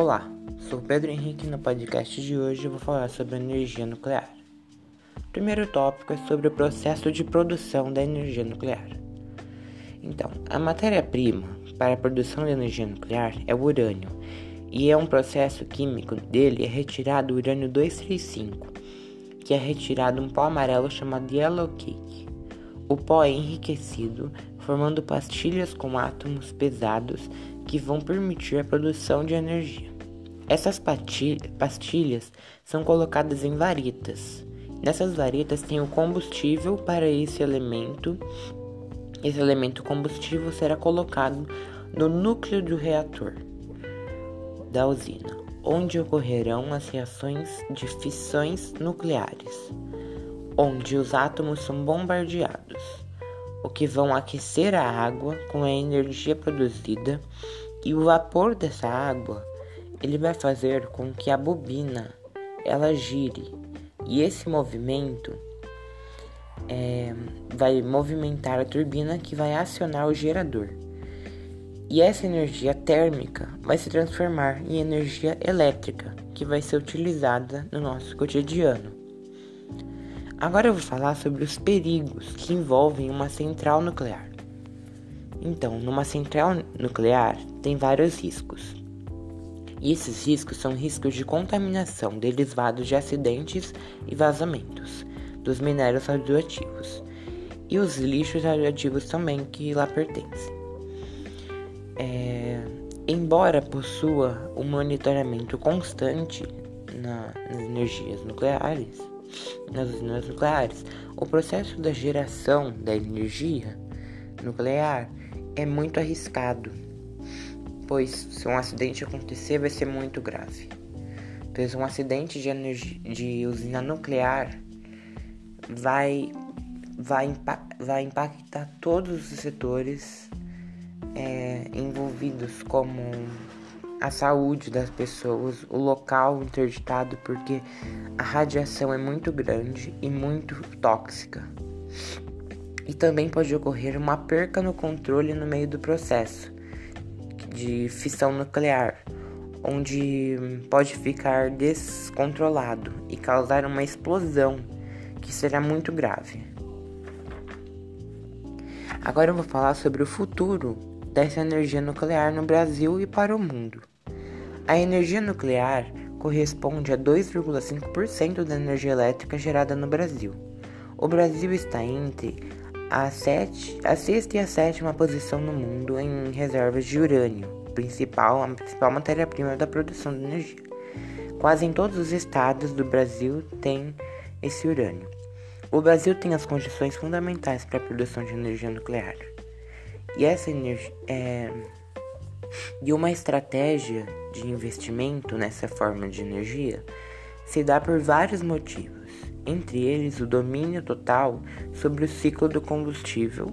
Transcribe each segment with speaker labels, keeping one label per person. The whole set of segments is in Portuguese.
Speaker 1: Olá, sou Pedro Henrique e no podcast de hoje vou falar sobre energia nuclear. O primeiro tópico é sobre o processo de produção da energia nuclear. Então, a matéria-prima para a produção de energia nuclear é o urânio, e é um processo químico dele é retirado o urânio 235, que é retirado um pó amarelo chamado yellow cake. O pó é enriquecido, formando pastilhas com átomos pesados que vão permitir a produção de energia. Essas pastilhas são colocadas em varetas. Nessas varetas tem o combustível para esse elemento. Esse elemento combustível será colocado no núcleo do reator da usina, onde ocorrerão as reações de fissões nucleares onde os átomos são bombardeados, o que vão aquecer a água com a energia produzida e o vapor dessa água ele vai fazer com que a bobina ela gire e esse movimento é, vai movimentar a turbina que vai acionar o gerador. E essa energia térmica vai se transformar em energia elétrica, que vai ser utilizada no nosso cotidiano. Agora eu vou falar sobre os perigos que envolvem uma central nuclear. Então, numa central nuclear tem vários riscos. E esses riscos são riscos de contaminação derivados de acidentes e vazamentos dos minérios radioativos e os lixos radioativos também que lá pertencem. É, embora possua um monitoramento constante na, nas energias nucleares, nas usinas nucleares, o processo da geração da energia nuclear é muito arriscado, pois se um acidente acontecer vai ser muito grave. Pois um acidente de, energia, de usina nuclear vai, vai, vai impactar todos os setores é, envolvidos, como a saúde das pessoas, o local interditado, porque a radiação é muito grande e muito tóxica. E também pode ocorrer uma perca no controle no meio do processo de fissão nuclear, onde pode ficar descontrolado e causar uma explosão que será muito grave. Agora eu vou falar sobre o futuro dessa energia nuclear no Brasil e para o mundo. A energia nuclear corresponde a 2,5% da energia elétrica gerada no Brasil. O Brasil está entre a, sete, a sexta e a sétima posição no mundo em reservas de urânio, principal, a principal matéria-prima da produção de energia. Quase em todos os estados do Brasil tem esse urânio. O Brasil tem as condições fundamentais para a produção de energia nuclear. E essa energia é, e uma estratégia de investimento nessa forma de energia se dá por vários motivos, entre eles o domínio total sobre o ciclo do combustível,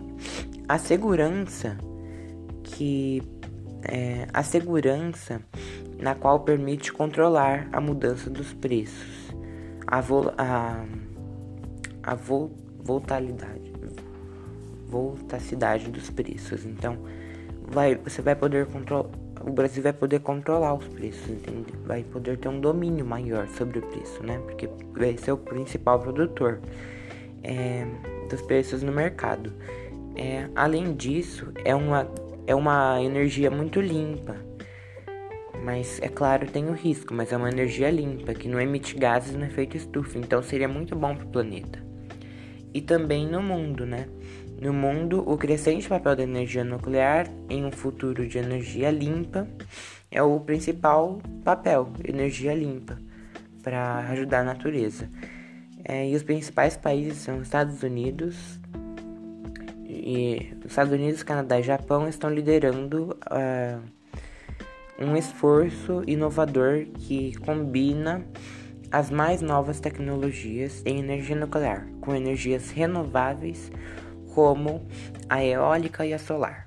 Speaker 1: a segurança que é, a segurança na qual permite controlar a mudança dos preços, a, vol a, a vol volatilidade voltacidade dos preços. Então, vai, você vai poder controlar. O Brasil vai poder controlar os preços, entende? vai poder ter um domínio maior sobre o preço, né? Porque vai ser o principal produtor é, dos preços no mercado. É, além disso, é uma, é uma energia muito limpa. Mas é claro, tem o risco, mas é uma energia limpa que não emite gases no efeito estufa, então seria muito bom para o planeta. E também no mundo, né? No mundo, o crescente papel da energia nuclear em um futuro de energia limpa é o principal papel, energia limpa, para ajudar a natureza. É, e os principais países são Estados Unidos, e os Estados Unidos, Canadá e Japão estão liderando uh, um esforço inovador que combina as mais novas tecnologias em energia nuclear com energias renováveis como a eólica e a solar.